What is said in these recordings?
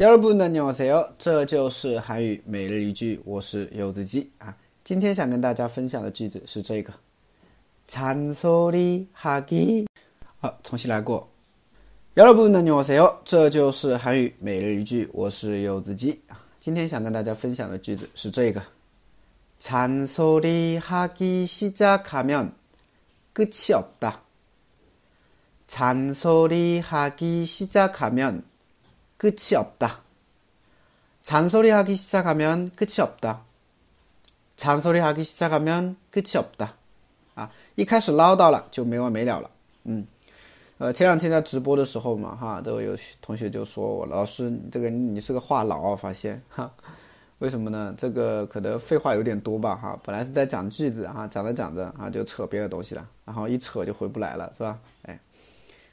여러분안녕하세요，这就是韩语每日一句，我是柚子鸡啊。今天想跟大家分享的句子是这个，잔소리하 기。 好，重新来过。여러분안녕하세 요， 这就是韩语每日一句，我是柚子鸡啊。今天想跟大家分享的句子是这个，잔소리하기시작하면끝이없 다。 잔소리하기시작하면 끝이 없다. 잔소리하기 시작하면 끝이 없다. 잔소리하기 시작하면 끝이 없다. 啊，前两天在直播的时候嘛，哈，都有同学就说我老师，这个你是个话痨啊，发现哈。为什么呢？这个可能废话有点多吧，哈。本来是在讲句子，哈，讲着讲着，啊，就扯别的东西了，然后一扯就回不来了，是吧？哎，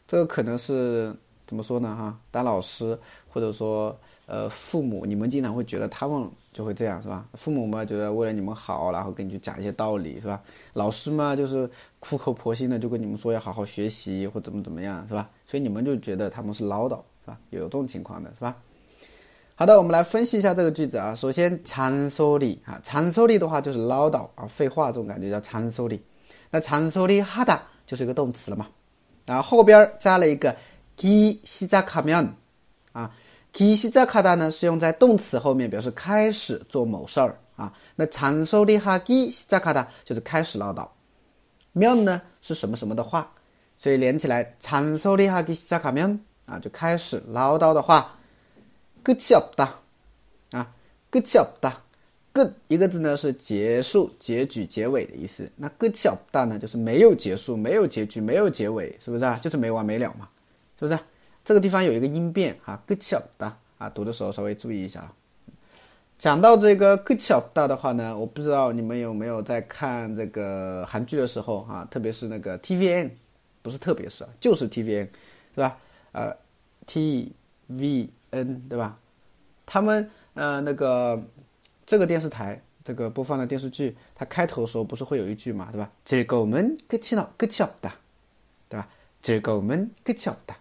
这个可能是 怎么说呢？哈，当老师或者说呃，父母你们经常会觉得他们就会这样是吧？父母嘛，觉得为了你们好，然后跟你去讲一些道理是吧？老师嘛，就是苦口婆心的，就跟你们说要好好学习或怎么怎么样是吧？所以你们就觉得他们是唠叨是吧？有这种情况的是吧？好的，我们来分析一下这个句子啊。首先，长寿的啊，长寿的话就是唠叨啊，废话这种感觉叫长寿的。那长寿的哈达就是一个动词了嘛，然后后边加了一个。기시작하면啊，기시작하다呢是用在动词后面，表示开始做某事儿啊。那잔소리하기시작하다就是开始唠叨。면呢是什么什么的话，所以连起来잔소리하기시작하면啊就开始唠叨的话。끝이없다啊，끝이없 다。 끝一个字呢是结束、结局、结尾的意思。那끝이없다呢就是没有结束、没有结局、没有结尾，是不是啊？就是没完没了嘛， 是不是？这个地方有一个音变啊 gucci 的啊读的时候稍微注意一下。啊讲到这个 gucci 的话呢我不知道你们有没有在看这个韩剧的时候啊特别是那个 t v n 不是特别是就是 t v n 对吧？呃 t v n 对吧？他们呃那个这个电视台这个播放的电视剧它开头的时候不是会有一句嘛对吧즐거我们给起了 gucci 的对吧즐거我们给起好的